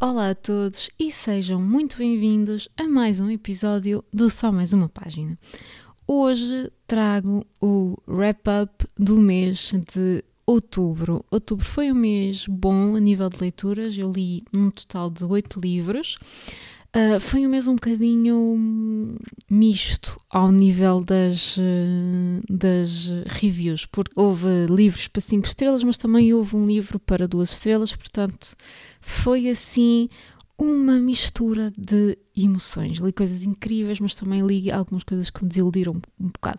Olá a todos e sejam muito bem-vindos a mais um episódio do Só Mais Uma Página. Hoje trago o wrap-up do mês de outubro. Outubro foi um mês bom a nível de leituras, eu li um total de oito livros. Uh, foi um mês um bocadinho misto ao nível das, uh, das reviews, porque houve livros para 5 estrelas, mas também houve um livro para duas estrelas, portanto foi assim uma mistura de emoções. Li coisas incríveis, mas também li algumas coisas que me desiludiram um bocado.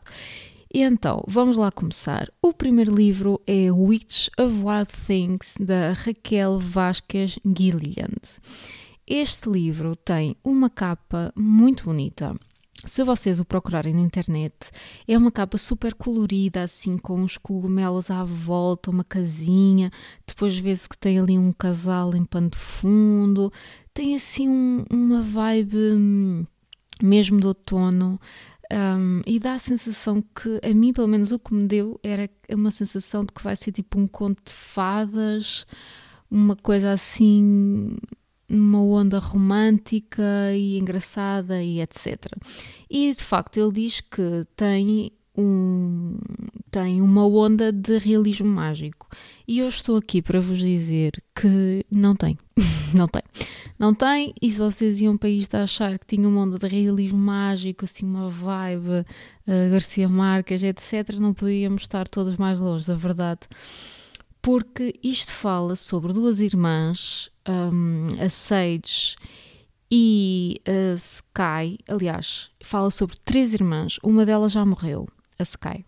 E então, vamos lá começar. O primeiro livro é Witch of Wild Things, da Raquel Vasquez Gilliland. Este livro tem uma capa muito bonita. Se vocês o procurarem na internet, é uma capa super colorida, assim, com uns cogumelos à volta, uma casinha. Depois vê-se que tem ali um casal em pano de fundo. Tem, assim, um, uma vibe hum, mesmo de outono. Um, e dá a sensação que, a mim, pelo menos, o que me deu era uma sensação de que vai ser tipo um conto de fadas, uma coisa assim uma onda romântica e engraçada e etc. E de facto ele diz que tem um, tem uma onda de realismo mágico. E eu estou aqui para vos dizer que não tem. não tem. Não tem, e se vocês iam para isto a achar que tinha uma onda de realismo mágico, assim, uma vibe uh, Garcia Marques, etc., não podíamos estar todos mais longe da verdade porque isto fala sobre duas irmãs, um, a Sage e a Sky. Aliás, fala sobre três irmãs, uma delas já morreu, a Sky.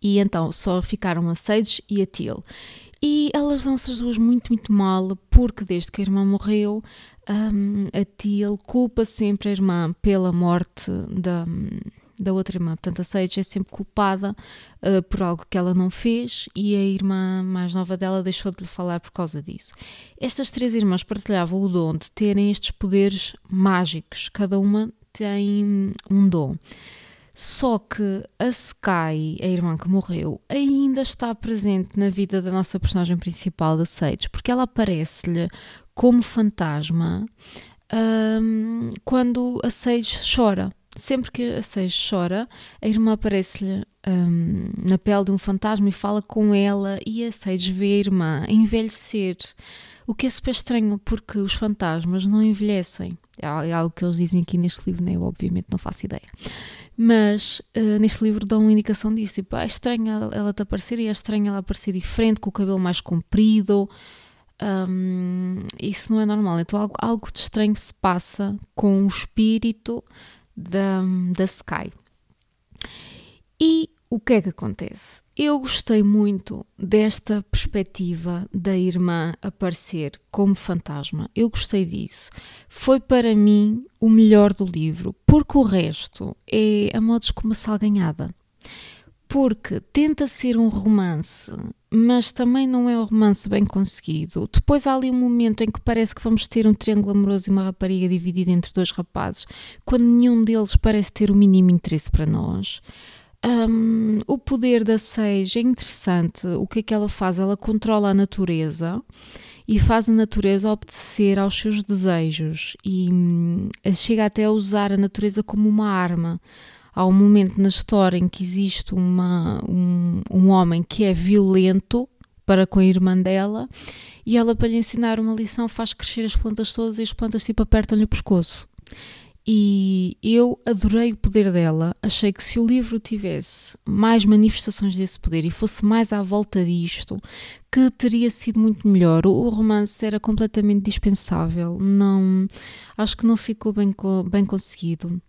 E então só ficaram a Sage e a Teal. E elas dão-se as duas muito, muito mal, porque desde que a irmã morreu, um, a Teal culpa sempre a irmã pela morte da da outra irmã. Portanto, a Sage é sempre culpada uh, por algo que ela não fez e a irmã mais nova dela deixou de lhe falar por causa disso. Estas três irmãs partilhavam o dom de terem estes poderes mágicos, cada uma tem um dom. Só que a Sky, a irmã que morreu, ainda está presente na vida da nossa personagem principal, da Sage, porque ela aparece-lhe como fantasma um, quando a Sage chora sempre que a Sage chora, a irmã aparece-lhe um, na pele de um fantasma e fala com ela, e a Sage vê a irmã envelhecer. O que é super estranho, porque os fantasmas não envelhecem. É algo que eles dizem aqui neste livro, né? eu obviamente não faço ideia. Mas uh, neste livro dão uma indicação disso. Tipo, ah, é estranho ela te aparecer e é estranho ela aparecer diferente, com o cabelo mais comprido. Um, isso não é normal. Então algo, algo de estranho se passa com o espírito da, da Sky. E o que é que acontece? Eu gostei muito desta perspectiva da irmã aparecer como fantasma. Eu gostei disso. Foi para mim o melhor do livro, porque o resto é a modos como uma salganhada porque tenta ser um romance, mas também não é um romance bem conseguido. Depois há ali um momento em que parece que vamos ter um triângulo amoroso e uma rapariga dividida entre dois rapazes, quando nenhum deles parece ter o mínimo interesse para nós. Um, o poder da Sage é interessante. O que é que ela faz? Ela controla a natureza e faz a natureza obedecer aos seus desejos e hum, chega até a usar a natureza como uma arma há um momento na história em que existe uma, um, um homem que é violento para com a irmã dela e ela, para lhe ensinar uma lição, faz crescer as plantas todas e as plantas tipo apertam-lhe o pescoço. E eu adorei o poder dela. Achei que se o livro tivesse mais manifestações desse poder e fosse mais à volta disto, que teria sido muito melhor. O romance era completamente dispensável. Não, acho que não ficou bem, bem conseguido.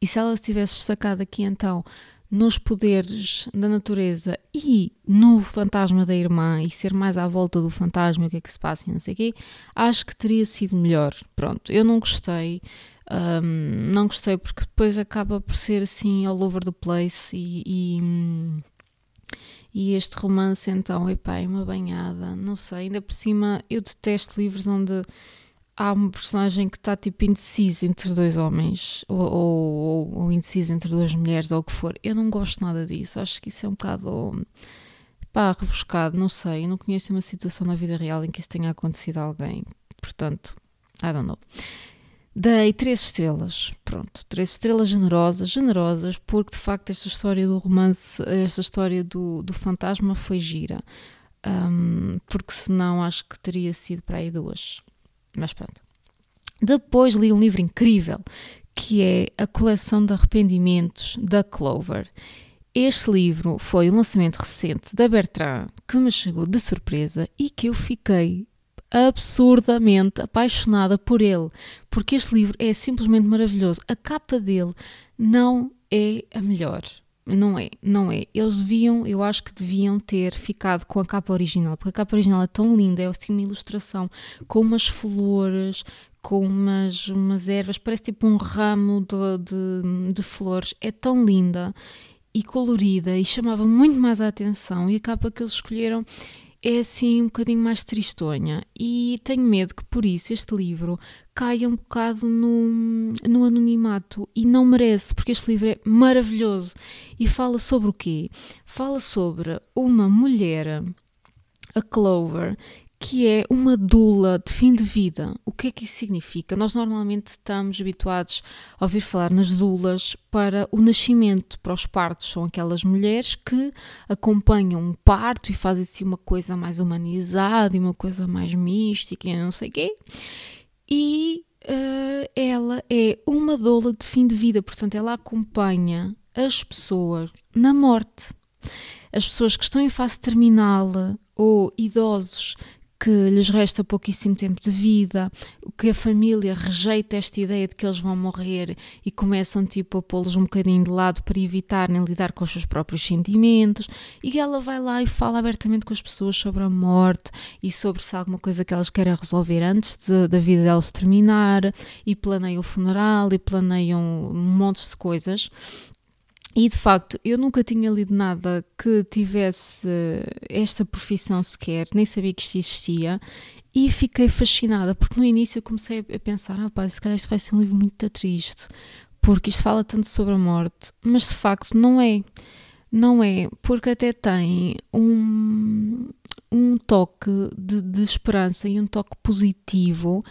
E se ela se tivesse destacado aqui então nos poderes da natureza e no fantasma da irmã e ser mais à volta do fantasma, o que é que se passa e não sei o quê, acho que teria sido melhor. Pronto, eu não gostei. Um, não gostei porque depois acaba por ser assim all over the place e, e, e este romance então, epá, é uma banhada, não sei, ainda por cima eu detesto livros onde há uma personagem que está tipo indecisa entre dois homens ou, ou, ou, indecisa entre duas mulheres ou o que for. Eu não gosto nada disso. Acho que isso é um bocado pá, rebuscado. Não sei. não conheço uma situação na vida real em que isso tenha acontecido a alguém. Portanto, I don't know. Dei três estrelas. Pronto, três estrelas generosas, generosas, porque de facto esta história do romance, esta história do, do fantasma foi gira. Um, porque senão acho que teria sido para aí duas. Mas pronto. Depois li um livro incrível que é A Coleção de Arrependimentos da Clover. Este livro foi um lançamento recente da Bertrand que me chegou de surpresa e que eu fiquei absurdamente apaixonada por ele, porque este livro é simplesmente maravilhoso. A capa dele não é a melhor. Não é, não é. Eles deviam, eu acho que deviam ter ficado com a capa original, porque a capa original é tão linda, é assim uma ilustração com umas flores, com umas, umas ervas, parece tipo um ramo de, de, de flores, é tão linda e colorida e chamava muito mais a atenção. E a capa que eles escolheram é assim um bocadinho mais tristonha. E tenho medo que por isso este livro caia um bocado no, no anonimato. E não merece, porque este livro é maravilhoso. E fala sobre o quê? Fala sobre uma mulher, a Clover, que é uma dula de fim de vida. O que é que isso significa? Nós normalmente estamos habituados a ouvir falar nas dulas para o nascimento, para os partos. São aquelas mulheres que acompanham um parto e fazem assim uma coisa mais humanizada e uma coisa mais mística e não sei o quê. E uh, ela é uma doula de fim de vida, portanto, ela acompanha as pessoas na morte. As pessoas que estão em fase terminal ou idosos que lhes resta pouquíssimo tempo de vida, que a família rejeita esta ideia de que eles vão morrer e começam tipo a pô-los um bocadinho de lado para evitarem lidar com os seus próprios sentimentos, e ela vai lá e fala abertamente com as pessoas sobre a morte e sobre se há alguma coisa que elas querem resolver antes de, da vida delas terminar, e planeiam o funeral e planeiam um monte de coisas. E de facto, eu nunca tinha lido nada que tivesse esta profissão sequer, nem sabia que isto existia, e fiquei fascinada, porque no início eu comecei a pensar: ah, pá, se calhar isto vai ser um livro muito triste, porque isto fala tanto sobre a morte, mas de facto não é. Não é, porque até tem um, um toque de, de esperança e um toque positivo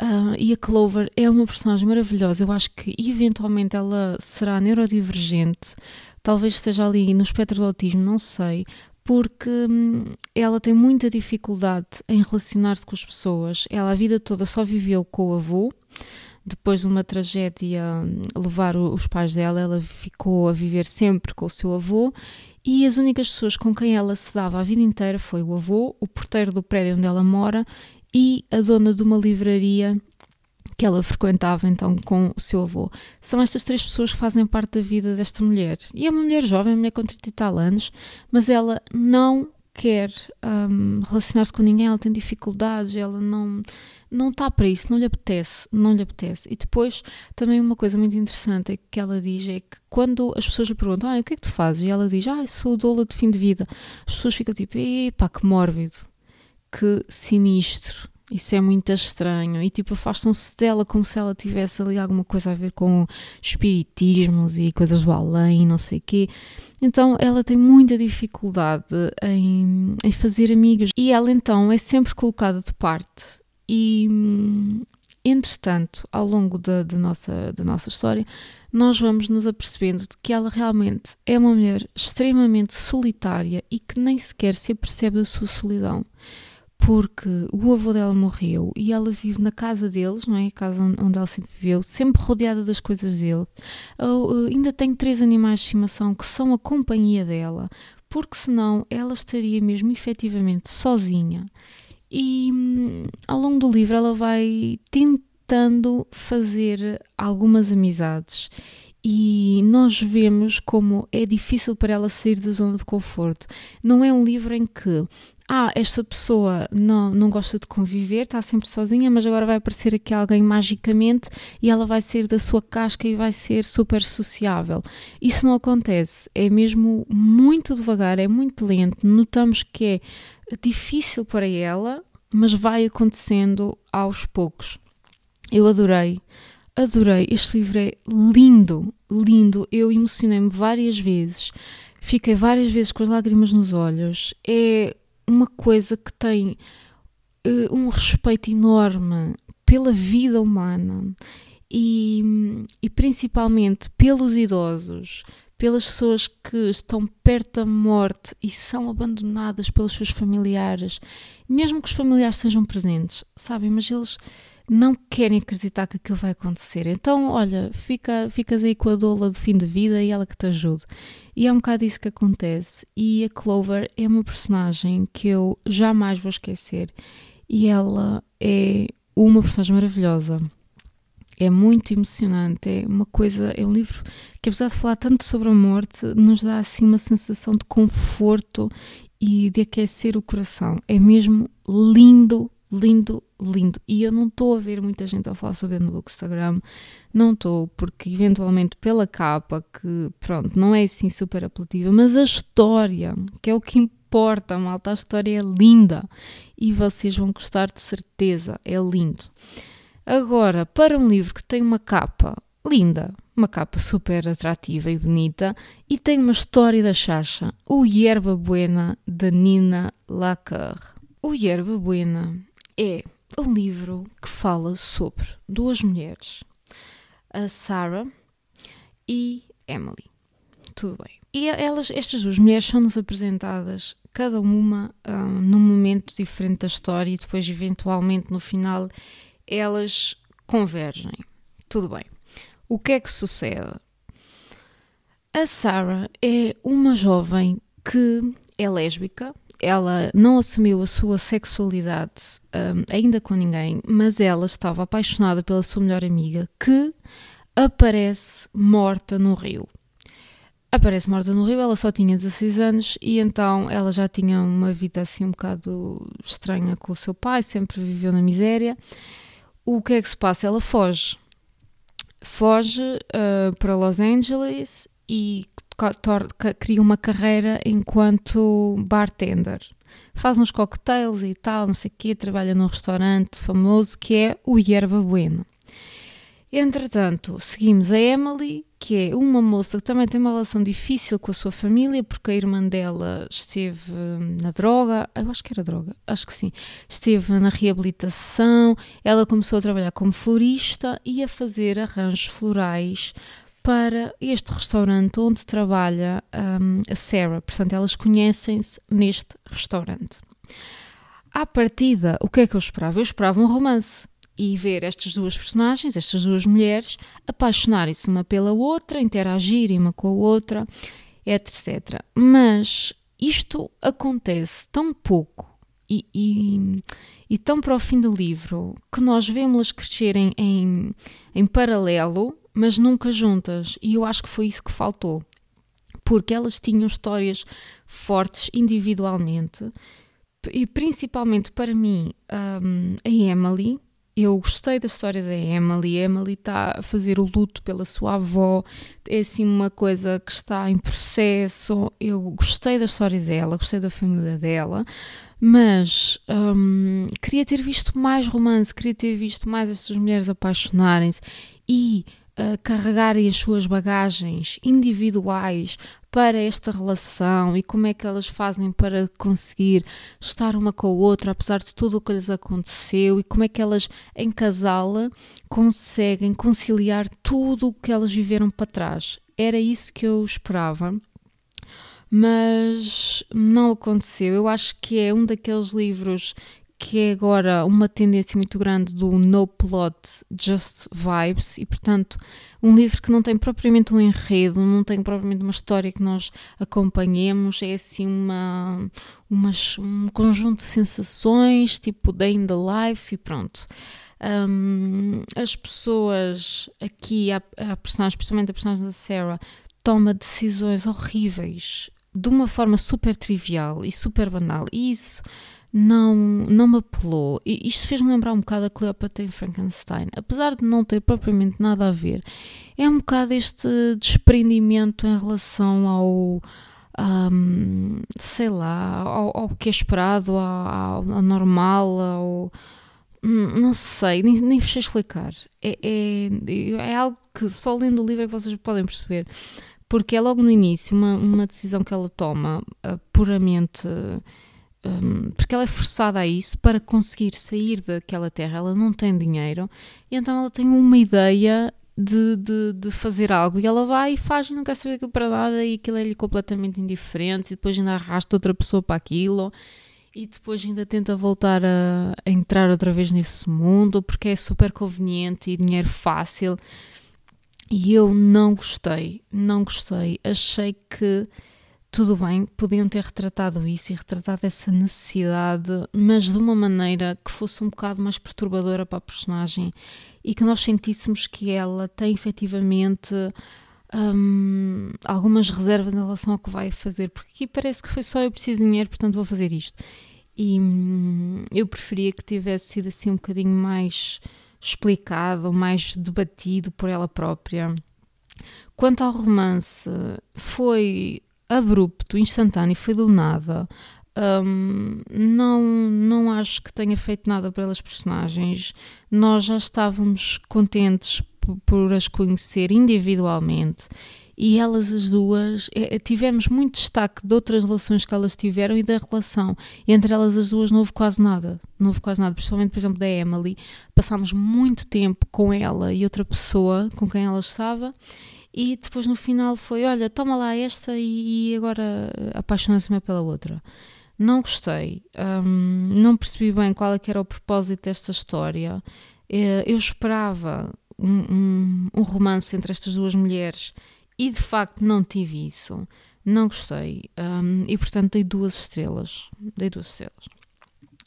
Uh, e a Clover é uma personagem maravilhosa. Eu acho que eventualmente ela será neurodivergente, talvez esteja ali no espectro do autismo, não sei, porque hum, ela tem muita dificuldade em relacionar-se com as pessoas. Ela a vida toda só viveu com o avô. Depois de uma tragédia hum, levar os pais dela, ela ficou a viver sempre com o seu avô e as únicas pessoas com quem ela se dava a vida inteira foi o avô, o porteiro do prédio onde ela mora e a dona de uma livraria que ela frequentava então com o seu avô. São estas três pessoas que fazem parte da vida desta mulher. E é uma mulher jovem, uma mulher com 30 e tal anos, mas ela não quer um, relacionar-se com ninguém, ela tem dificuldades, ela não não está para isso, não lhe apetece, não lhe apetece. E depois, também uma coisa muito interessante que ela diz é que quando as pessoas lhe perguntam, ah, o que é que tu fazes? E ela diz, ah, sou doula de fim de vida. As pessoas ficam tipo, epá, que mórbido que sinistro. Isso é muito estranho. E tipo, afastam-se dela como se ela tivesse ali alguma coisa a ver com espiritismos e coisas do além, não sei o quê. Então ela tem muita dificuldade em, em fazer amigos. E ela então é sempre colocada de parte. E entretanto, ao longo da, da, nossa, da nossa história, nós vamos nos apercebendo de que ela realmente é uma mulher extremamente solitária e que nem sequer se apercebe da sua solidão porque o avô dela morreu e ela vive na casa deles, não é? A casa onde ela sempre viveu, sempre rodeada das coisas dele. Uh, ainda tem três animais de estimação que são a companhia dela, porque senão ela estaria mesmo efetivamente sozinha. E hum, ao longo do livro ela vai tentando fazer algumas amizades e nós vemos como é difícil para ela sair da zona de conforto. Não é um livro em que ah, esta pessoa não, não gosta de conviver, está sempre sozinha, mas agora vai aparecer aqui alguém magicamente e ela vai sair da sua casca e vai ser super sociável. Isso não acontece, é mesmo muito devagar, é muito lento. Notamos que é difícil para ela mas vai acontecendo aos poucos. Eu adorei, adorei. Este livro é lindo, lindo. Eu emocionei-me várias vezes, fiquei várias vezes com as lágrimas nos olhos. É uma coisa que tem uh, um respeito enorme pela vida humana e, e principalmente pelos idosos, pelas pessoas que estão perto da morte e são abandonadas pelos seus familiares, mesmo que os familiares estejam presentes, sabem, mas eles não querem acreditar que aquilo vai acontecer. Então, olha, fica, ficas aí com a doula do fim de vida e ela que te ajude. E é um bocado isso que acontece. E a Clover é uma personagem que eu jamais vou esquecer. E ela é uma personagem maravilhosa é muito emocionante, é uma coisa, é um livro que apesar de falar tanto sobre a morte, nos dá assim uma sensação de conforto e de aquecer o coração. É mesmo lindo, lindo, lindo. E eu não estou a ver muita gente a falar sobre no Bookstagram, não estou, porque eventualmente pela capa, que pronto, não é assim super apelativa, mas a história, que é o que importa, malta, a história é linda e vocês vão gostar de certeza, é lindo. Agora, para um livro que tem uma capa linda, uma capa super atrativa e bonita, e tem uma história da Chacha, O Yerba Buena, de Nina Lacar. O Yerba Buena é um livro que fala sobre duas mulheres, a Sarah e Emily. Tudo bem. E elas, estas duas mulheres são-nos apresentadas, cada uma um, num momento diferente da história, e depois, eventualmente, no final, elas convergem. Tudo bem. O que é que sucede? A Sarah é uma jovem que é lésbica. Ela não assumiu a sua sexualidade um, ainda com ninguém, mas ela estava apaixonada pela sua melhor amiga que aparece morta no rio. Aparece morta no rio, ela só tinha 16 anos e então ela já tinha uma vida assim um bocado estranha com o seu pai, sempre viveu na miséria o que é que se passa? Ela foge. Foge uh, para Los Angeles e cria uma carreira enquanto bartender. Faz uns cocktails e tal, não sei o quê, trabalha num restaurante famoso que é o Yerba Buena. Entretanto, seguimos a Emily, que é uma moça que também tem uma relação difícil com a sua família, porque a irmã dela esteve na droga, eu acho que era droga, acho que sim, esteve na reabilitação, ela começou a trabalhar como florista e a fazer arranjos florais para este restaurante onde trabalha um, a Sarah. Portanto, elas conhecem-se neste restaurante. À partida, o que é que eu esperava? Eu esperava um romance e ver estas duas personagens, estas duas mulheres, apaixonarem-se uma pela outra, interagirem uma com a outra, etc. Mas isto acontece tão pouco e, e, tão para o fim do livro que nós vemos-las crescerem em, em paralelo, mas nunca juntas. E eu acho que foi isso que faltou. Porque elas tinham histórias fortes individualmente, e principalmente para mim, um, a Emily, eu gostei da história da Emily. A Emily está a fazer o luto pela sua avó, é assim uma coisa que está em processo. Eu gostei da história dela, gostei da família dela, mas hum, queria ter visto mais romance, queria ter visto mais estas mulheres apaixonarem-se e uh, carregarem as suas bagagens individuais para esta relação e como é que elas fazem para conseguir estar uma com a outra, apesar de tudo o que lhes aconteceu, e como é que elas, em casal, conseguem conciliar tudo o que elas viveram para trás. Era isso que eu esperava mas não aconteceu. Eu acho que é um daqueles livros que é agora uma tendência muito grande do no plot, just vibes, e portanto, um livro que não tem propriamente um enredo, não tem propriamente uma história que nós acompanhemos, é assim uma, um conjunto de sensações, tipo day in the life, e pronto. Um, as pessoas aqui, a, a personagem, principalmente a personagem da Sarah, toma decisões horríveis de uma forma super trivial e super banal, e isso não, não me apelou. E isto fez-me lembrar um bocado a Cleopatra em Frankenstein, apesar de não ter propriamente nada a ver. É um bocado este desprendimento em relação ao, um, sei lá, ao, ao, que é esperado, ao, ao normal, ao, hum, não sei, nem, nem sei explicar. É, é, é algo que só lendo o livro é que vocês podem perceber. Porque é logo no início uma, uma decisão que ela toma uh, puramente. Um, porque ela é forçada a isso para conseguir sair daquela terra. Ela não tem dinheiro e então ela tem uma ideia de, de, de, fazer algo e ela vai e faz e não quer saber aquilo para nada e aquilo é-lhe completamente indiferente e depois ainda arrasta outra pessoa para aquilo e depois ainda tenta voltar a, a entrar outra vez nesse mundo porque é super conveniente e dinheiro fácil e eu não gostei, não gostei, achei que tudo bem, podiam ter retratado isso e retratado essa necessidade, mas de uma maneira que fosse um bocado mais perturbadora para a personagem e que nós sentíssemos que ela tem efetivamente um, algumas reservas em relação ao que vai fazer, porque aqui parece que foi só eu preciso de dinheiro, portanto vou fazer isto. E hum, eu preferia que tivesse sido assim um bocadinho mais explicado, mais debatido por ela própria. Quanto ao romance, foi abrupto, instantâneo, foi do nada. Um, não, não acho que tenha feito nada pelas personagens. Nós já estávamos contentes por as conhecer individualmente e elas as duas é, tivemos muito destaque de outras relações que elas tiveram e da relação entre elas as duas não houve quase nada não houve quase nada, principalmente por exemplo da Emily passámos muito tempo com ela e outra pessoa com quem ela estava e depois no final foi, olha, toma lá esta e, e agora apaixona-se-me pela outra. Não gostei, um, não percebi bem qual é que era o propósito desta história. Eh, eu esperava um, um, um romance entre estas duas mulheres e de facto não tive isso. Não gostei. Um, e portanto dei duas estrelas. Dei duas estrelas.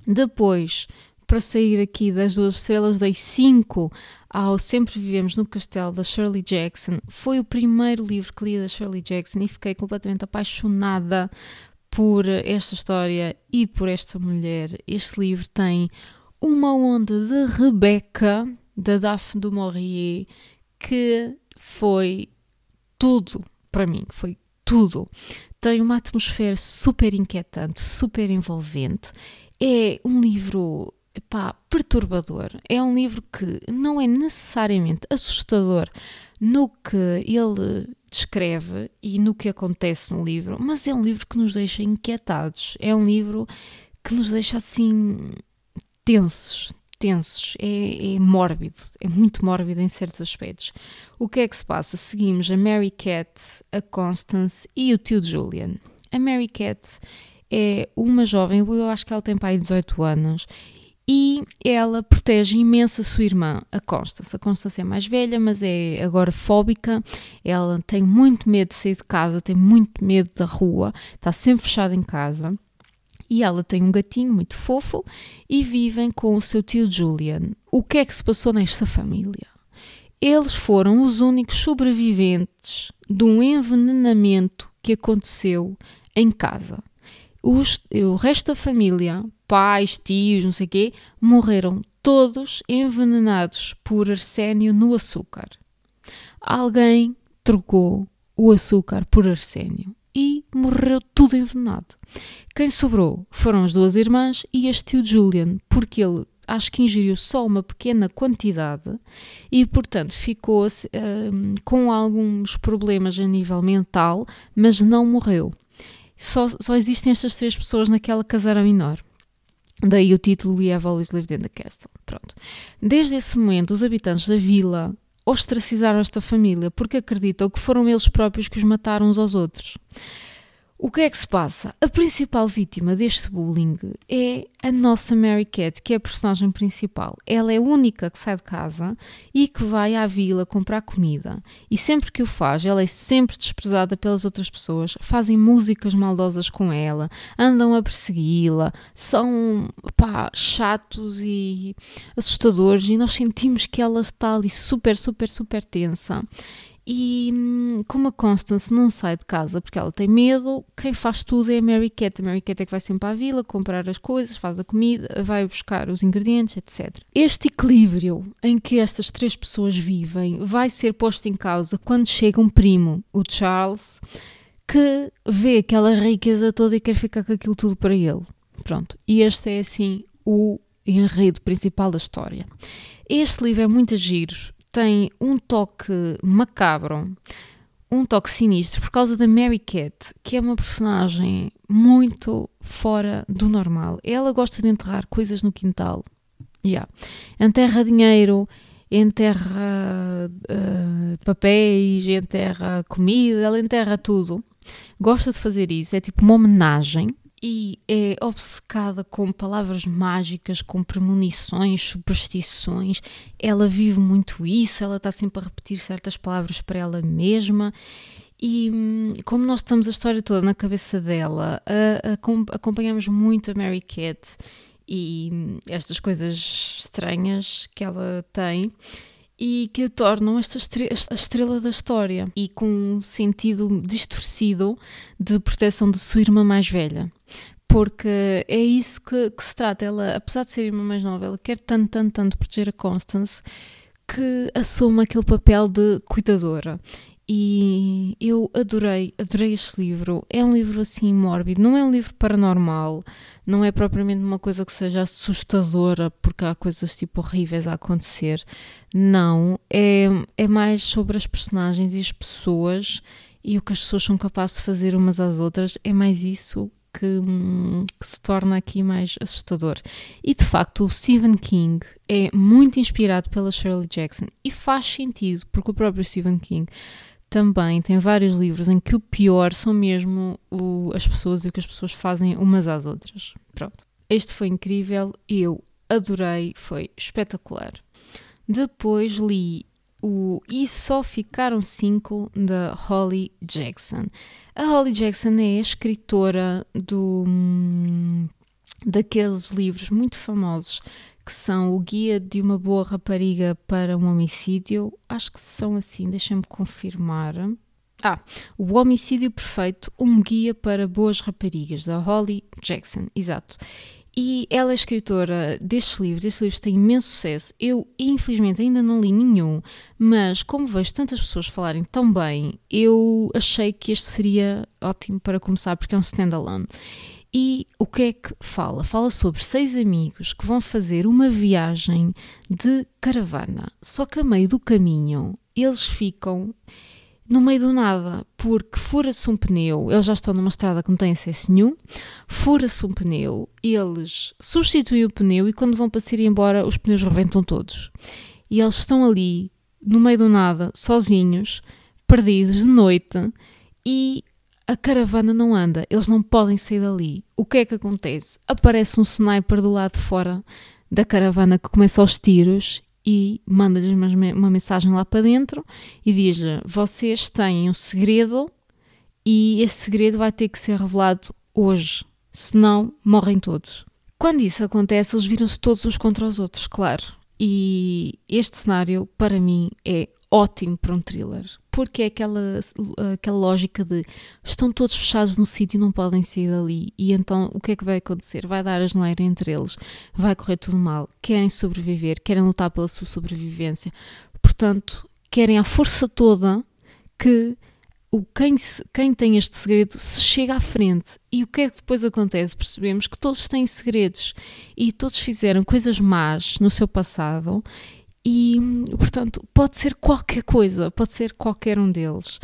Depois, para sair aqui das duas estrelas, dei cinco ao Sempre Vivemos no Castelo da Shirley Jackson. Foi o primeiro livro que li da Shirley Jackson e fiquei completamente apaixonada por esta história e por esta mulher. Este livro tem uma onda de Rebecca, da Daphne du Maurier, que foi tudo para mim, foi tudo. Tem uma atmosfera super inquietante, super envolvente. É um livro epá, perturbador. É um livro que não é necessariamente assustador no que ele descreve e no que acontece no livro, mas é um livro que nos deixa inquietados. É um livro que nos deixa assim tensos, tensos, é, é, mórbido, é muito mórbido em certos aspectos. O que é que se passa? Seguimos a Mary Cat, a Constance e o tio Julian. A Mary Cat é uma jovem, eu acho que ela tem pai de 18 anos, e ela protege imenso a sua irmã, a Constance. A Constance é mais velha, mas é agora fóbica. Ela tem muito medo de sair de casa, tem muito medo da rua, está sempre fechada em casa. E ela tem um gatinho muito fofo e vivem com o seu tio Julian. O que é que se passou nesta família? Eles foram os únicos sobreviventes de um envenenamento que aconteceu em casa. Os, o resto da família pais, tios, não sei o quê, morreram todos envenenados por arsénio no açúcar. Alguém trocou o açúcar por arsénio e morreu tudo envenenado. Quem sobrou foram as duas irmãs e este tio Julian, porque ele acho que ingeriu só uma pequena quantidade e, portanto, ficou uh, com alguns problemas a nível mental, mas não morreu. Só, só existem estas três pessoas naquela casara menor. Daí o título We Have Always Lived in the Castle. Pronto. Desde esse momento, os habitantes da vila ostracizaram esta família porque acreditam que foram eles próprios que os mataram uns aos outros. O que é que se passa? A principal vítima deste bullying é a nossa Mary Cat, que é a personagem principal. Ela é a única que sai de casa e que vai à vila comprar comida. E sempre que o faz, ela é sempre desprezada pelas outras pessoas. Fazem músicas maldosas com ela, andam a persegui-la, são pá, chatos e assustadores. E nós sentimos que ela está ali super, super, super tensa. E hum, como a Constance não sai de casa porque ela tem medo, quem faz tudo é a Mary Cat. A Mary Cat é que vai sempre à vila comprar as coisas, faz a comida, vai buscar os ingredientes, etc. Este equilíbrio em que estas três pessoas vivem vai ser posto em causa quando chega um primo, o Charles, que vê aquela riqueza toda e quer ficar com aquilo tudo para ele. Pronto. E este é assim o enredo principal da história. Este livro é muito giro, tem um toque macabro, um toque sinistro por causa da Mary Cat, que é uma personagem muito fora do normal. Ela gosta de enterrar coisas no quintal. Yeah. Enterra dinheiro, enterra uh, papéis, enterra comida, ela enterra tudo. Gosta de fazer isso, é tipo uma homenagem e é obcecada com palavras mágicas, com premonições, superstições. Ela vive muito isso, ela está sempre a repetir certas palavras para ela mesma. E hum, como nós estamos a história toda na cabeça dela, a, a, acompanhamos muito a Mary Cat e hum, estas coisas estranhas que ela tem e que a tornam esta estrela, a estrela da história e com um sentido distorcido de proteção de sua irmã mais velha. Porque é isso que, que se trata. Ela, apesar de ser irmã mais nova, ela quer tanto, tanto, tanto proteger a Constance que assume aquele papel de cuidadora. E eu adorei, adorei este livro. É um livro assim mórbido, não é um livro paranormal, não é propriamente uma coisa que seja assustadora porque há coisas tipo horríveis a acontecer. Não, é, é mais sobre as personagens e as pessoas e o que as pessoas são capazes de fazer umas às outras. É mais isso que, que, se torna aqui mais assustador. E de facto, o Stephen King é muito inspirado pela Shirley Jackson e faz sentido, porque o próprio Stephen King também tem vários livros em que o pior são mesmo o, as pessoas e o que as pessoas fazem umas às outras. Pronto. Este foi incrível, eu adorei, foi espetacular. Depois li o E Só Ficaram Cinco da Holly Jackson. A Holly Jackson é a escritora do, hum, daqueles livros muito famosos que são o Guia de uma Boa Rapariga para um Homicídio. Acho que são assim, deixem-me confirmar. Ah, O Homicídio Perfeito, um guia para boas raparigas, da Holly Jackson, exato. E ela é escritora destes livros, estes livros têm imenso sucesso. Eu, infelizmente, ainda não li nenhum, mas como vejo tantas pessoas falarem tão bem, eu achei que este seria ótimo para começar, porque é um standalone. E o que é que fala? Fala sobre seis amigos que vão fazer uma viagem de caravana, só que a meio do caminho eles ficam no meio do nada, porque fura-se um pneu, eles já estão numa estrada que não tem acesso nenhum, fura-se um pneu, eles substituem o pneu e quando vão para ir embora os pneus rebentam todos. E eles estão ali, no meio do nada, sozinhos, perdidos de noite e a caravana não anda, eles não podem sair dali. O que é que acontece? Aparece um sniper do lado de fora da caravana que começa aos tiros e manda-lhes uma mensagem lá para dentro e diz-lhe: Vocês têm um segredo e esse segredo vai ter que ser revelado hoje, senão morrem todos. Quando isso acontece, eles viram-se todos uns contra os outros, claro. E este cenário, para mim, é ótimo para um thriller, porque é aquela, aquela lógica de estão todos fechados no sítio e não podem sair dali, e então o que é que vai acontecer? Vai dar a geneira entre eles, vai correr tudo mal, querem sobreviver, querem lutar pela sua sobrevivência, portanto, querem a força toda que o quem, quem tem este segredo se chega à frente. E o que é que depois acontece? Percebemos que todos têm segredos e todos fizeram coisas más no seu passado e, portanto, pode ser qualquer coisa, pode ser qualquer um deles.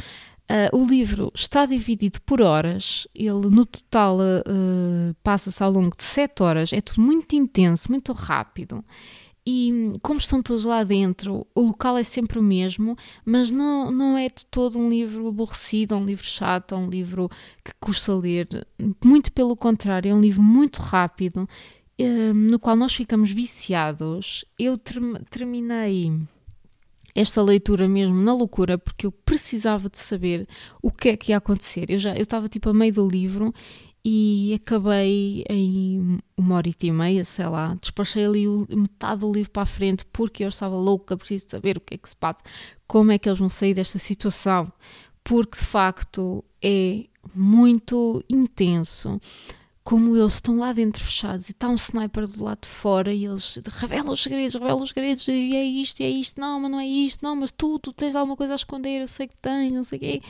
Uh, o livro está dividido por horas, ele no total uh, passa-se ao longo de sete horas, é tudo muito intenso, muito rápido. E como estão todos lá dentro, o local é sempre o mesmo, mas não, não é de todo um livro aborrecido, um livro chato, um livro que custa ler. Muito pelo contrário, é um livro muito rápido No qual nós ficamos viciados, eu terminei esta leitura mesmo na loucura porque eu precisava de saber o que é que ia acontecer. Eu já eu estava tipo a meio do livro e acabei em uma hora e meia, sei lá, despachei ali o, metade do livro para a frente porque eu estava louca, preciso saber o que é que se passa, como é que eles vão sair desta situação, porque de facto é muito intenso como eles estão lá dentro fechados e está um sniper do lado de fora e eles revelam os segredos, revelam os segredos e é isto, e é isto, não, mas não é isto, não, mas tu, tu tens alguma coisa a esconder, eu sei que tens, não sei o quê.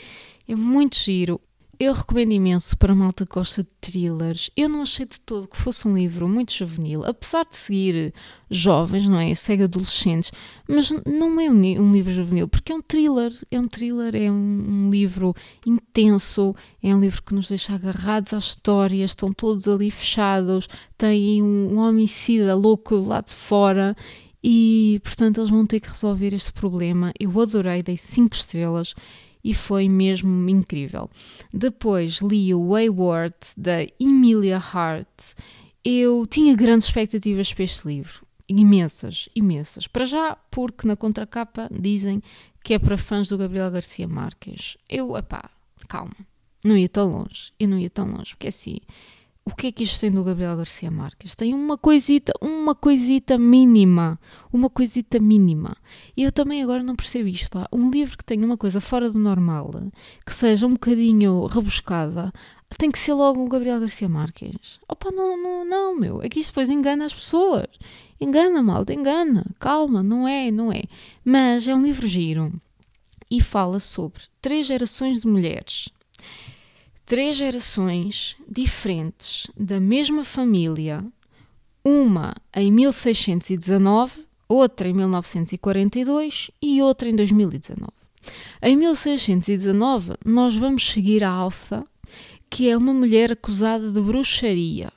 É muito giro. Eu recomendo imenso para malta que gosta de thrillers. Eu não achei de todo que fosse um livro muito juvenil, apesar de seguir jovens, não é? Segue adolescentes, mas não é um, livro juvenil, porque é um thriller. É um thriller, é um, livro intenso, é um livro que nos deixa agarrados à história, estão todos ali fechados, tem um, um homicida louco do lado de fora e, portanto, eles vão ter que resolver este problema. Eu adorei, dei 5 estrelas e foi mesmo incrível. Depois li o Wayward da Emilia Hart. Eu tinha grandes expectativas para este livro, imensas, imensas. Para já, porque na contracapa dizem que é para fãs do Gabriel Garcia Marques. Eu, epá, calma, não ia tão longe, eu não ia tão longe, porque é assim, o que é que isto tem do Gabriel Garcia Marques? Tem uma coisita, uma coisita mínima, uma coisita mínima. E eu também agora não percebo isto, pá. Um livro que tenha uma coisa fora do normal, que seja um bocadinho rebuscada, tem que ser logo o Gabriel Garcia Marques. Opa, não, não, não, meu. É que isto depois engana as pessoas. Engana, malta, engana. Calma, não é, não é. Mas é um livro giro e fala sobre três gerações de mulheres três gerações diferentes da mesma família, uma em 1619, outra em 1942 e outra em 2019. Em 1619, nós vamos seguir a Alfa, que é uma mulher acusada de bruxaria.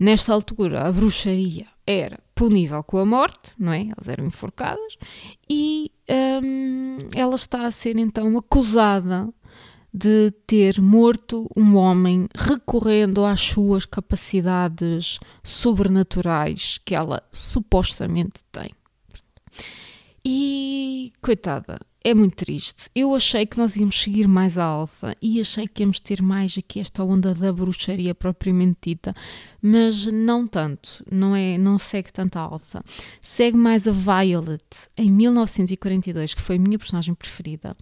Nesta altura, a bruxaria era punível com a morte, não é? Elas eram enforcadas, e hum, ela está a ser então acusada de ter morto um homem recorrendo às suas capacidades sobrenaturais que ela supostamente tem. E coitada, é muito triste. Eu achei que nós íamos seguir mais a alfa e achei que íamos ter mais aqui esta onda da bruxaria propriamente dita, mas não tanto, não é, não segue tanto a. Segue mais a Violet em 1942, que foi a minha personagem preferida.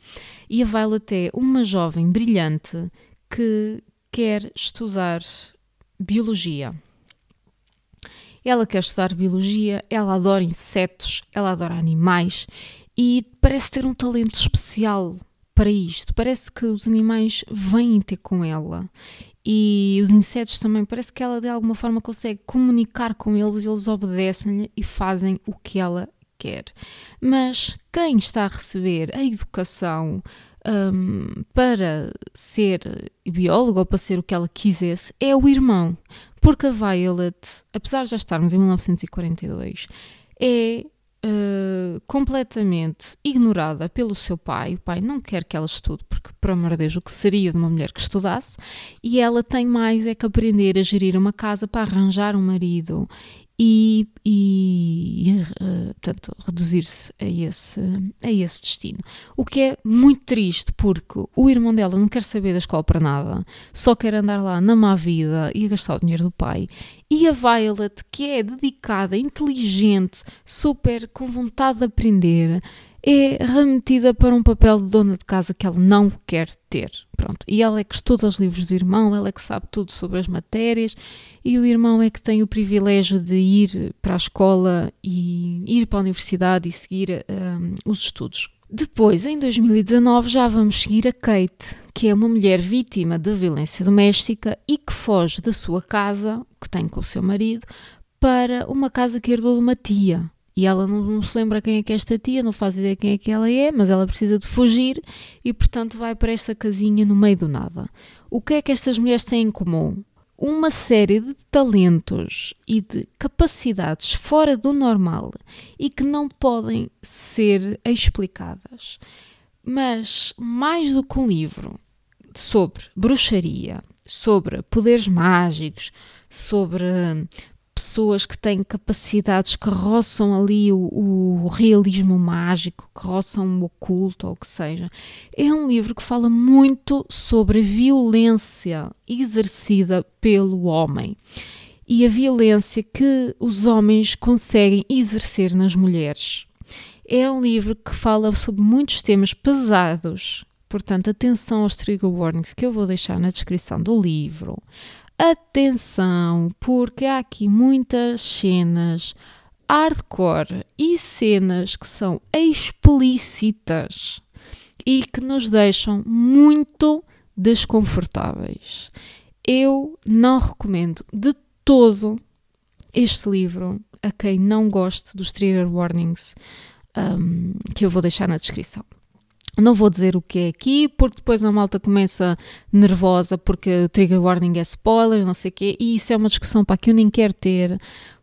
E a Violet é uma jovem brilhante que quer estudar biologia. Ela quer estudar biologia, ela adora insetos, ela adora animais e parece ter um talento especial para isto. Parece que os animais vêm ter com ela e os insetos também. Parece que ela de alguma forma consegue comunicar com eles, eles obedecem-lhe e fazem o que ela quer. Mas quem está a receber a educação um, para ser biólogo ou para ser o que ela quisesse é o irmão. Porque a Violet, apesar de já estarmos em 1942, é uh, completamente ignorada pelo seu pai. O pai não quer que ela estude, porque, por amor de Deus, o que seria de uma mulher que estudasse? E ela tem mais é que aprender a gerir uma casa para arranjar um marido e, e uh, portanto, reduzir-se a esse, a esse destino. O que é muito triste, porque o irmão dela não quer saber da escola para nada, só quer andar lá na má vida e gastar o dinheiro do pai. E a Violet, que é dedicada, inteligente, super com vontade de aprender, é remetida para um papel de dona de casa que ela não quer ter. Pronto. E ela é que estuda os livros do irmão, ela é que sabe tudo sobre as matérias, e o irmão é que tem o privilégio de ir para a escola e ir para a universidade e seguir um, os estudos. Depois, em 2019, já vamos seguir a Kate, que é uma mulher vítima de violência doméstica e que foge da sua casa, que tem com o seu marido, para uma casa que herdou de uma tia. E ela não, não, se lembra quem é que é esta tia, não faz ideia quem é que ela é, mas ela precisa de fugir e, portanto, vai para esta casinha no meio do nada. O que é que estas mulheres têm em comum? Uma série de talentos e de capacidades fora do normal e que não podem ser explicadas. Mas, mais do que um livro sobre bruxaria, sobre poderes mágicos, sobre pessoas que têm capacidades que roçam ali o, o, realismo mágico, que roçam o oculto ou o que seja. É um livro que fala muito sobre a violência exercida pelo homem e a violência que os homens conseguem exercer nas mulheres. É um livro que fala sobre muitos temas pesados, portanto, atenção aos trigger warnings que eu vou deixar na descrição do livro. Atenção, porque há aqui muitas cenas hardcore e cenas que são explícitas e que nos deixam muito desconfortáveis. Eu não recomendo de todo este livro a quem não goste dos trigger warnings um, que eu vou deixar na descrição. Não vou dizer o que é aqui, porque depois a malta começa nervosa porque o trigger warning é spoiler, não sei o quê, e isso é uma discussão para que eu nem quero ter,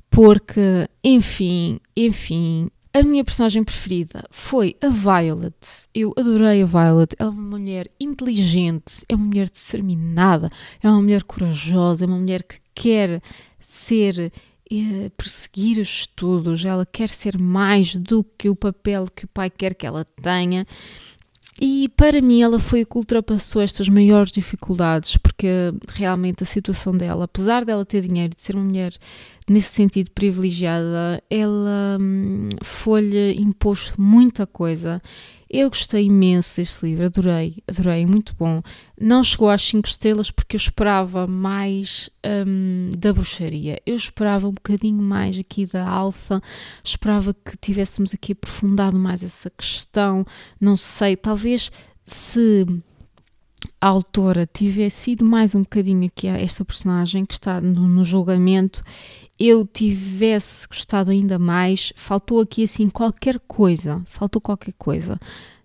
porque, enfim, enfim, a minha personagem preferida foi a Violet. Eu adorei a Violet. É uma mulher inteligente, é uma mulher determinada, é uma mulher corajosa, é uma mulher que quer ser eh, prosseguir os estudos, ela quer ser mais do que o papel que o pai quer que ela tenha. E para mim ela foi que ultrapassou estas maiores dificuldades, porque realmente a situação dela, apesar dela ter dinheiro, de ser uma mulher nesse sentido privilegiada, ela hum, foi-lhe impôs muita coisa eu gostei imenso deste livro, adorei, adorei, muito bom. Não chegou às 5 estrelas porque eu esperava mais um, da bruxaria. Eu esperava um bocadinho mais aqui da alfa, esperava que tivéssemos aqui aprofundado mais essa questão. Não sei, talvez se a autora tivesse ido mais um bocadinho aqui a esta personagem que está no, no julgamento eu tivesse gostado ainda mais, faltou aqui assim qualquer coisa, faltou qualquer coisa.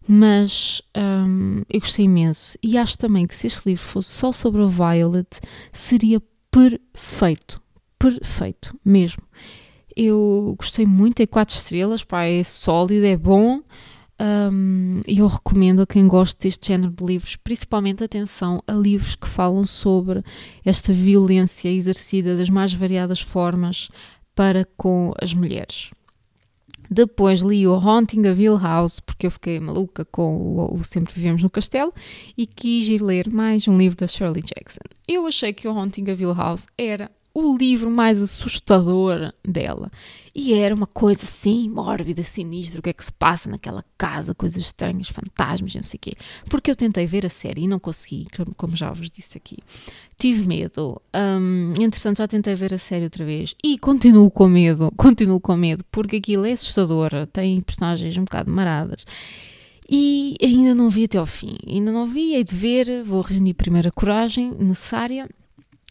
Mas hum, eu gostei imenso e acho também que se este livro fosse só sobre a Violet, seria perfeito, perfeito mesmo. Eu gostei muito, tem quatro estrelas, pá, é sólido, é bom. Um, eu recomendo a quem gosta deste género de livros, principalmente atenção a livros que falam sobre esta violência exercida das mais variadas formas para com as mulheres. Depois li o Haunting of Hill House, porque eu fiquei maluca com o, o, Sempre Vivemos no Castelo e quis ir ler mais um livro da Shirley Jackson. Eu achei que o Haunting of Hill House era o livro mais assustador dela. E era uma coisa assim, mórbida, sinistra, o que é que se passa naquela casa, coisas estranhas, fantasmas, não sei o quê. Porque eu tentei ver a série e não consegui, como já vos disse aqui. Tive medo. Um, entretanto, já tentei ver a série outra vez e continuo com medo, continuo com medo, porque aquilo é assustador, tem personagens um bocado maradas. E ainda não vi até ao fim, ainda não vi, hei de ver, vou reunir primeiro a coragem necessária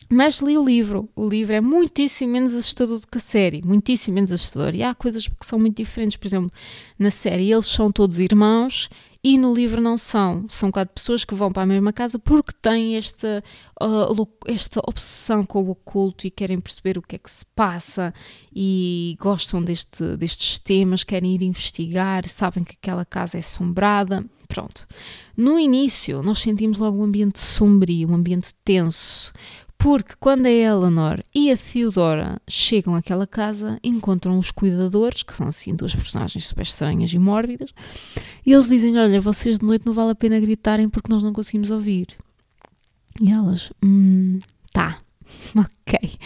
mas li o livro. O livro é muitíssimo menos assustador do que a série. Muitíssimo menos assustador. E há coisas que são muito diferentes. Por exemplo, na série eles são todos irmãos e no livro não são. São quatro pessoas que vão para a mesma casa porque têm esta, uh, esta obsessão com o oculto e querem perceber o que é que se passa e gostam deste, destes temas, querem ir investigar, sabem que aquela casa é assombrada. Pronto. No início, nós sentimos logo um ambiente sombrio, um ambiente tenso porque quando a Eleanor e a Theodora chegam àquela casa, encontram os cuidadores, que são assim duas personagens super estranhas e mórbidas, e eles dizem: Olha, vocês de noite não vale a pena gritarem porque nós não conseguimos ouvir. E elas: Hum, tá, ok.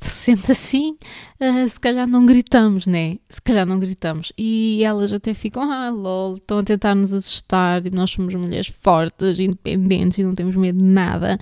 Então, sendo assim, uh, se calhar não gritamos, né? Se calhar não gritamos. E elas até ficam, ah, lol, estão a tentar nos assustar. E nós somos mulheres fortes, independentes e não temos medo de nada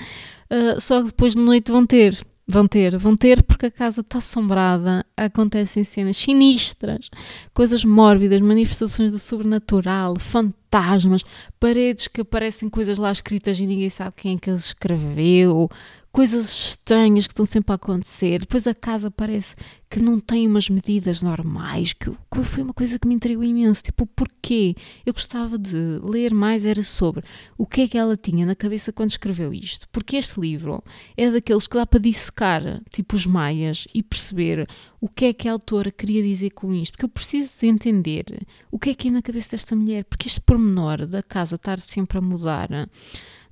uh, só que depois de noite vão ter. Vão ter, vão ter porque a casa está assombrada, acontecem cenas sinistras, coisas mórbidas, manifestações do sobrenatural, fantasmas, paredes que aparecem coisas lá escritas e ninguém sabe quem é que as escreveu, coisas estranhas que estão sempre a acontecer. Depois a casa parece que não tem umas medidas normais, que, foi uma coisa que me intrigou imenso. Tipo, porquê? Eu gostava de ler mais, era sobre o que é que ela tinha na cabeça quando escreveu isto. Porque este livro é daqueles que dá para dissecar, tipo os maias, e perceber o que é que a autora queria dizer com isto. Porque eu preciso de entender o que é que é na cabeça desta mulher. Porque este pormenor da casa estar sempre a mudar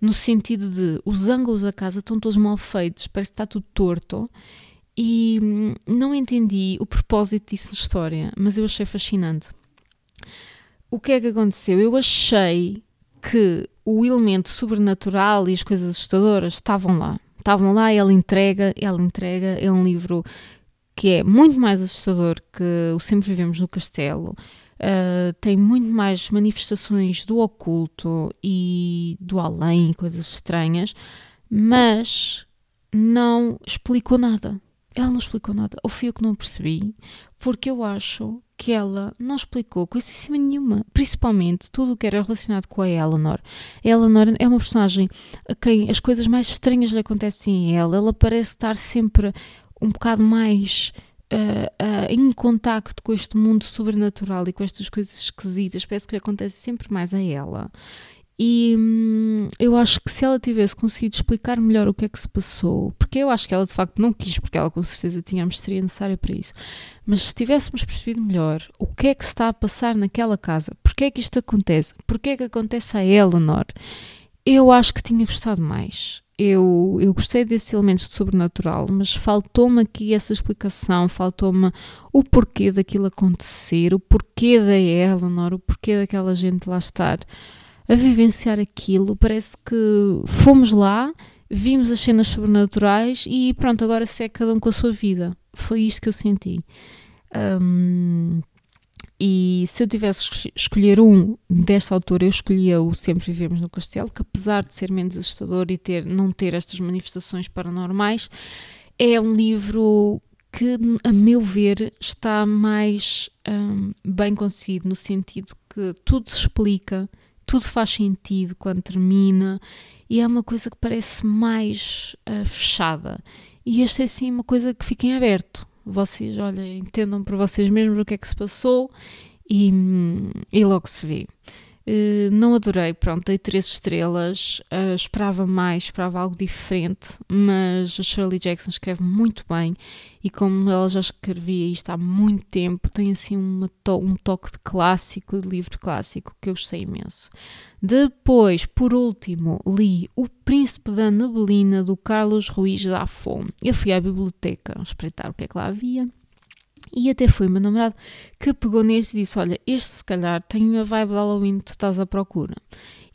no sentido de os ângulos da casa estão todos mal feitos, parece que está tudo torto. E hum, não entendi o propósito disso na história, mas eu achei fascinante. O que é que aconteceu? Eu achei que o elemento sobrenatural e as coisas assustadoras estavam lá. Estavam lá, ela entrega, ela entrega, é um livro que é muito mais assustador que o Sempre Vivemos no Castelo. Uh, tem muito mais manifestações do oculto e do além, coisas estranhas, mas não explicou nada. Ela não explicou nada, ou fui eu que não percebi, porque eu acho que ela não explicou coisíssima nenhuma, principalmente tudo o que era relacionado com a Eleanor. A Eleanor é uma personagem a quem as coisas mais estranhas lhe acontecem a ela. Ela parece estar sempre um bocado mais uh, uh, em contacto com este mundo sobrenatural e com estas coisas esquisitas. Parece que lhe acontece sempre mais a ela. E hum, eu acho que se ela tivesse conseguido explicar melhor o que é que se passou, porque eu acho que ela de facto não quis, porque ela com certeza tinha a mestria necessária para isso, mas se tivéssemos percebido melhor o que é que se está a passar naquela casa, porque é que isto acontece, porque é que acontece a Eleanor, eu acho que tinha gostado mais. Eu, eu gostei desses elementos de sobrenatural, mas faltou-me aqui essa explicação, faltou-me o porquê daquilo acontecer, o porquê da Eleanor, o porquê daquela gente lá estar a vivenciar aquilo. Parece que fomos lá, vimos as cenas sobrenaturais e pronto, agora segue cada um com a sua vida. Foi isto que eu senti. E se eu tivesse escolher um desta autora, eu escolhia o Sempre Vivemos no Castelo, que apesar de ser menos assustador e ter, não ter estas manifestações paranormais, é um livro que, a meu ver, está mais um, bem conseguido, no sentido que tudo se explica, tudo faz sentido quando termina e é uma coisa que parece mais uh, fechada. E esta é assim uma coisa que fica em aberto. Vocês, olha, entendam para vocês mesmos o que é que se passou e, e logo se vê. Uh, não adorei, pronto, dei três estrelas, uh, esperava mais, esperava algo diferente, mas a Shirley Jackson escreve muito bem e como ela já escrevia isto há muito tempo, tem assim to um toque de clássico, de livro clássico, que eu gostei imenso. Depois, por último, li O Príncipe da Neblina, do Carlos Ruiz da Fome. Eu fui à biblioteca espreitar o que é que lá havia e até foi o meu namorado que pegou neste e disse: Olha, este se calhar tem a vibe de Halloween que tu estás à procura.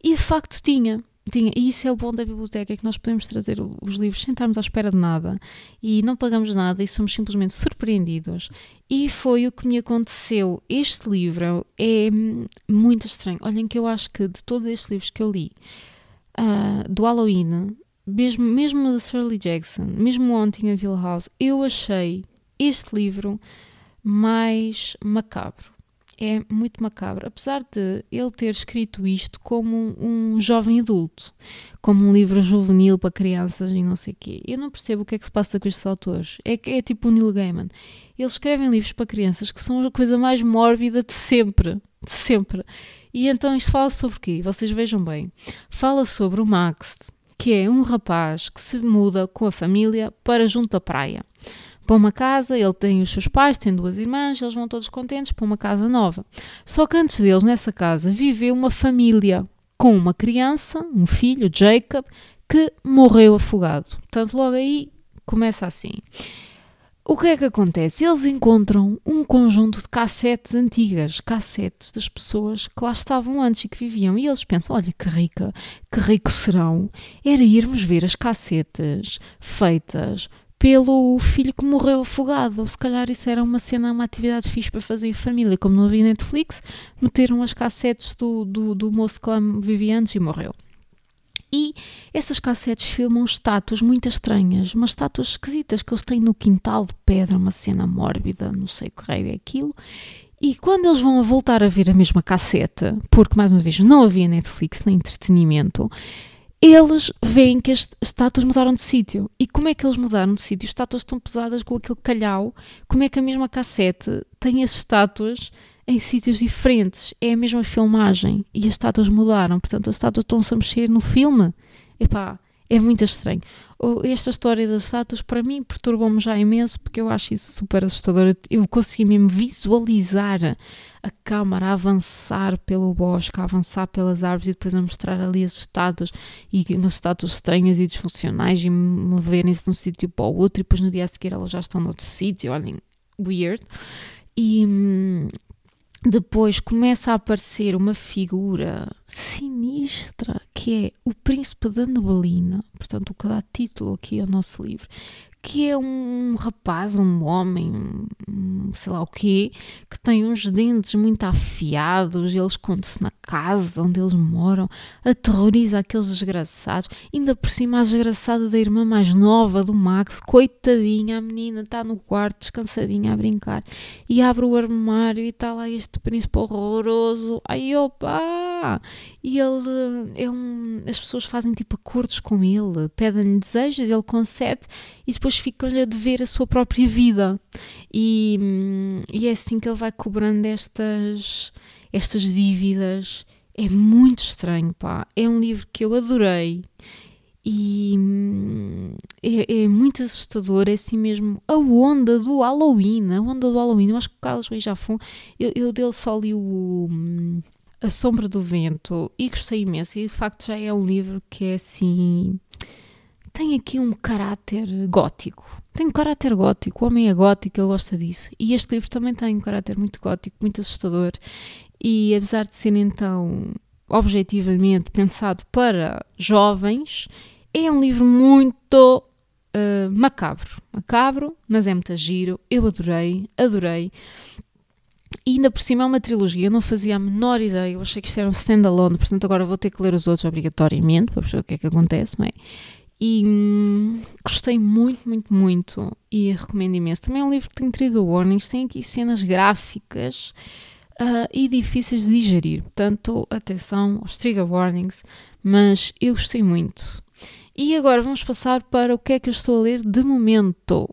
E de facto tinha. Tinha, e isso é o bom da biblioteca, é que nós podemos trazer os livros sem estarmos à espera de nada e não pagamos nada e somos simplesmente surpreendidos. E foi o que me aconteceu. Este livro é muito estranho. Olhem que eu acho que de todos estes livros que eu li, uh, do Halloween, mesmo, mesmo da Shirley Jackson, mesmo ontem a Hill House, eu achei este livro mais macabro. É muito macabro, apesar de ele ter escrito isto como um jovem adulto, como um livro juvenil para crianças e não sei o quê. Eu não percebo o que é que se passa com estes autores. É, é tipo o Neil Gaiman. Eles escrevem livros para crianças que são a coisa mais mórbida de sempre. De sempre. E então isto fala sobre o quê? Vocês vejam bem. Fala sobre o Max, que é um rapaz que se muda com a família para junto à praia para uma casa, ele tem os seus pais, tem duas irmãs, eles vão todos contentes para uma casa nova. Só que antes deles, nessa casa, viveu uma família com uma criança, um filho, Jacob, que morreu afogado. Portanto, logo aí começa assim. O que é que acontece? Eles encontram um conjunto de cassetes antigas, cassetes das pessoas que lá estavam antes e que viviam. E eles pensam: olha que rica, que rico serão. Era irmos ver as cassetes feitas pelo filho que morreu afogado. Ou se calhar isso era uma cena, uma atividade fixe para fazer em família. Como não havia Netflix, meteram as cassetes do, do, do moço que lá vivia antes e morreu. E essas cassetes filmam estátuas muito estranhas, umas estátuas esquisitas que eles têm no quintal de pedra, uma cena mórbida, não sei o que raio é aquilo. E quando eles vão voltar a ver a mesma cassete, porque mais uma vez não havia Netflix nem entretenimento, eles veem que as estátuas mudaram de sítio. E como é que eles mudaram de sítio? As estátuas estão pesadas com aquele calhau. Como é que a mesma cassete tem as estátuas em sítios diferentes? É a mesma filmagem e as estátuas mudaram. Portanto, as estátuas estão-se a mexer no filme. Epá, é muito estranho. Esta história das estátuas, para mim, perturbou-me já imenso, porque eu acho isso super assustador. Eu consegui mesmo visualizar a câmara a avançar pelo bosque, a avançar pelas árvores e depois a mostrar ali as estátuas e umas estátuas estranhas e disfuncionais e moverem-se de um sítio para o outro e depois no dia a seguir elas já estão noutro sítio. Olhem, weird. E, hum, depois começa a aparecer uma figura sinistra que é o Príncipe da Neblina, portanto, o que dá título aqui ao nosso livro, que é um rapaz, um homem, sei lá o quê, que tem uns dentes muito afiados, ele esconde-se na casa onde eles moram, aterroriza aqueles desgraçados, ainda por cima a desgraçada da irmã mais nova do Max, coitadinha, a menina está no quarto descansadinha a brincar e abre o armário e está lá este príncipe horroroso, ai opa! E ele é um. As pessoas fazem tipo acordos com ele, pedem-lhe desejos, ele concede e depois ficam-lhe a dever a sua própria vida. E, e é assim que ele vai cobrando estas, estas dívidas. É muito estranho, pá. É um livro que eu adorei e é, é, muito assustador, é assim mesmo a onda do Halloween, a onda do Halloween. Eu acho que o Carlos Beijafon, eu, eu dele só li o A Sombra do Vento e gostei imenso. E de facto já é um livro que é assim tem aqui um caráter gótico. Tem um caráter gótico, o homem é gótico, ele gosta disso. E este livro também tem um caráter muito gótico, muito assustador. E apesar de ser então objetivamente pensado para jovens, é um livro muito uh, macabro. Macabro, mas é muito giro. Eu adorei, adorei. E ainda por cima é uma trilogia, eu não fazia a menor ideia, eu achei que isto era um standalone, portanto agora vou ter que ler os outros obrigatoriamente para perceber o que é que acontece, não é? E hum, gostei muito, muito, muito e recomendo imenso. Também é um livro que tem trigger warnings, tem aqui cenas gráficas uh, e difíceis de digerir. Portanto, atenção aos trigger warnings, mas eu gostei muito. E agora vamos passar para o que é que eu estou a ler de momento.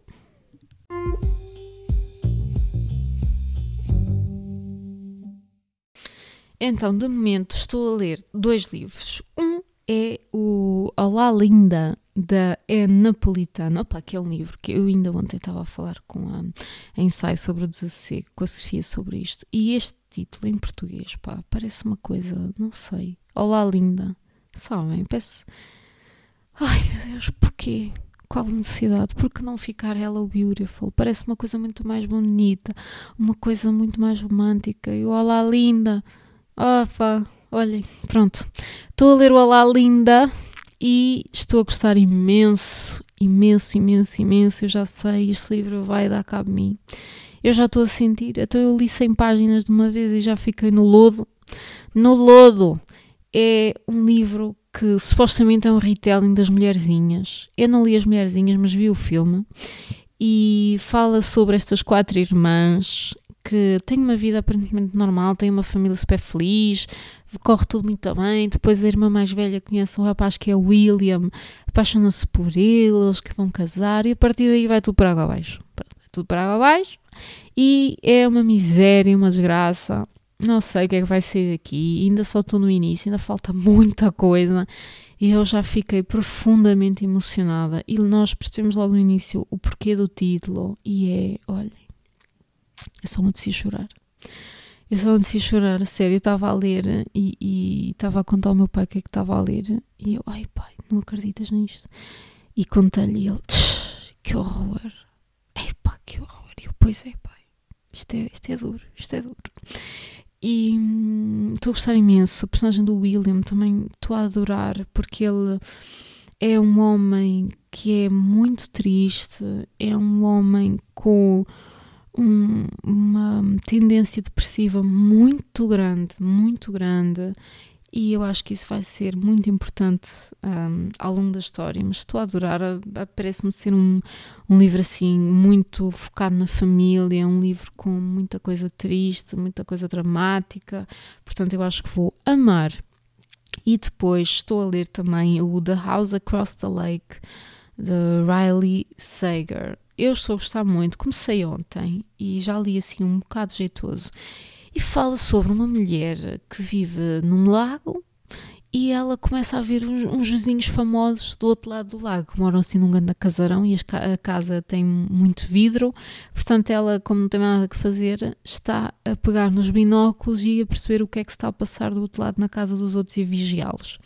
Então, de momento, estou a ler dois livros. Um é o Olá Linda, da E Napolitano, opa, que é um livro que eu ainda ontem estava a falar com a, a ensaio sobre o desassossego, com a Sofia sobre isto, e este título em português, pá, parece uma coisa, não sei, Olá Linda, sabem, parece... Ai meu Deus, porquê? Qual necessidade? Por que não ficar Hello Beautiful? Parece uma coisa muito mais bonita, uma coisa muito mais romântica, e o Olá Linda, opa, olhem, pronto, estou a ler o Olá Linda e estou a gostar imenso, imenso, imenso, imenso. Eu já sei, este livro vai dar cabo de mim. Eu já estou a sentir. Então eu li 100 páginas de uma vez e já fiquei no lodo. No lodo é um livro que supostamente é um retelling das Mulherzinhas. Eu não li as Mulherzinhas, mas vi o filme. E fala sobre estas quatro irmãs que têm uma vida aparentemente normal, têm uma família super feliz, corre tudo muito bem. Depois a irmã mais velha conhece um rapaz que é William, apaixona-se por ele, eles que vão casar e a partir daí vai tudo para água abaixo. Vai tudo para água abaixo e é uma miséria, uma desgraça. Não sei o que é que vai sair daqui, ainda só estou no início, ainda falta muita coisa e eu já fiquei profundamente emocionada. E nós percebemos logo no início o porquê do título e é, olhem, é só me decidir chorar. Eu só não decidi chorar, a sério. Eu estava a ler e estava a contar ao meu pai o que é que estava a ler. E eu, ai pai, não acreditas nisto? E contei-lhe ele, que horror. Ai pá, que horror. E eu, pois é, pai, isto é, isto é duro, isto é duro. E hum, estou a gostar imenso. O personagem do William também estou a adorar porque ele é um homem que é muito triste, é um homem com um, uma tendência depressiva muito grande, muito grande, e eu acho que isso vai ser muito importante um, ao longo da história. Mas estou a adorar, parece-me ser um, um livro assim muito focado na família, um livro com muita coisa triste, muita coisa dramática, portanto eu acho que vou amar. E depois estou a ler também o The House Across the Lake, de Riley Sager eu estou a gostar muito. Comecei ontem e já li assim um bocado jeitoso. E fala sobre uma mulher que vive num lago e ela começa a ver uns, uns vizinhos famosos do outro lado do lago, que moram assim num grande casarão e a casa tem muito vidro, portanto ela, como não tem nada que fazer, está a pegar nos binóculos e a perceber o que é que está a passar do outro lado na casa dos outros e a vigiá-los.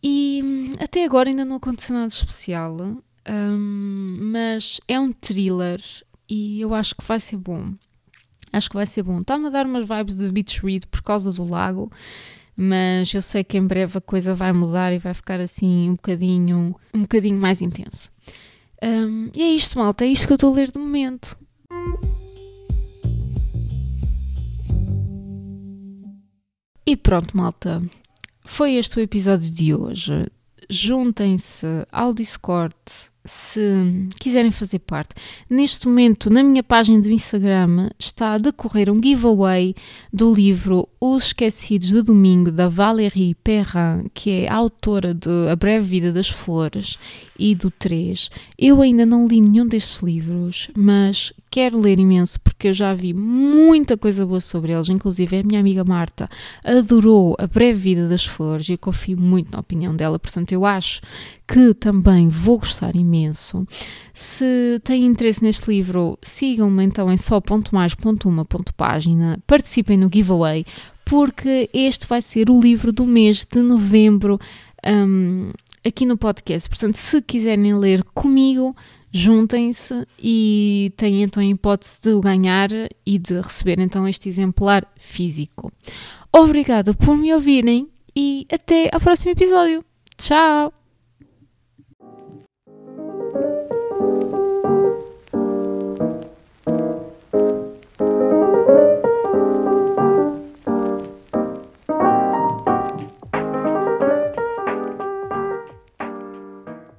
E hum, até agora ainda não aconteceu nada especial, um, mas é um thriller e eu acho que vai ser bom. Acho que vai ser bom. Está-me a dar umas vibes de Beach Read por causa do lago, mas eu sei que em breve a coisa vai mudar e vai ficar assim um bocadinho, um bocadinho mais intenso. Um, e é isto, malta, é isto que eu estou a ler de momento. E pronto, malta. Foi este o episódio de hoje. Juntem-se ao Discord se quiserem fazer parte. Neste momento, na minha página do Instagram, está a decorrer um giveaway do livro Os Esquecidos de Domingo, da Valérie Perrin, que é autora de A Breve Vida das Flores e do 3. Eu ainda não li nenhum destes livros, mas quero ler imenso porque eu já vi muita coisa boa sobre eles. Inclusive, a minha amiga Marta adorou A Breve Vida das Flores e eu confio muito na opinião dela, portanto, eu acho que também vou gostar imenso. Se têm interesse neste livro, sigam-me então em só.mais.uma.página, participem no giveaway, porque este vai ser o livro do mês de novembro um, aqui no podcast. Portanto, se quiserem ler comigo, juntem-se e têm então a hipótese de o ganhar e de receber então este exemplar físico. Obrigada por me ouvirem e até ao próximo episódio. Tchau!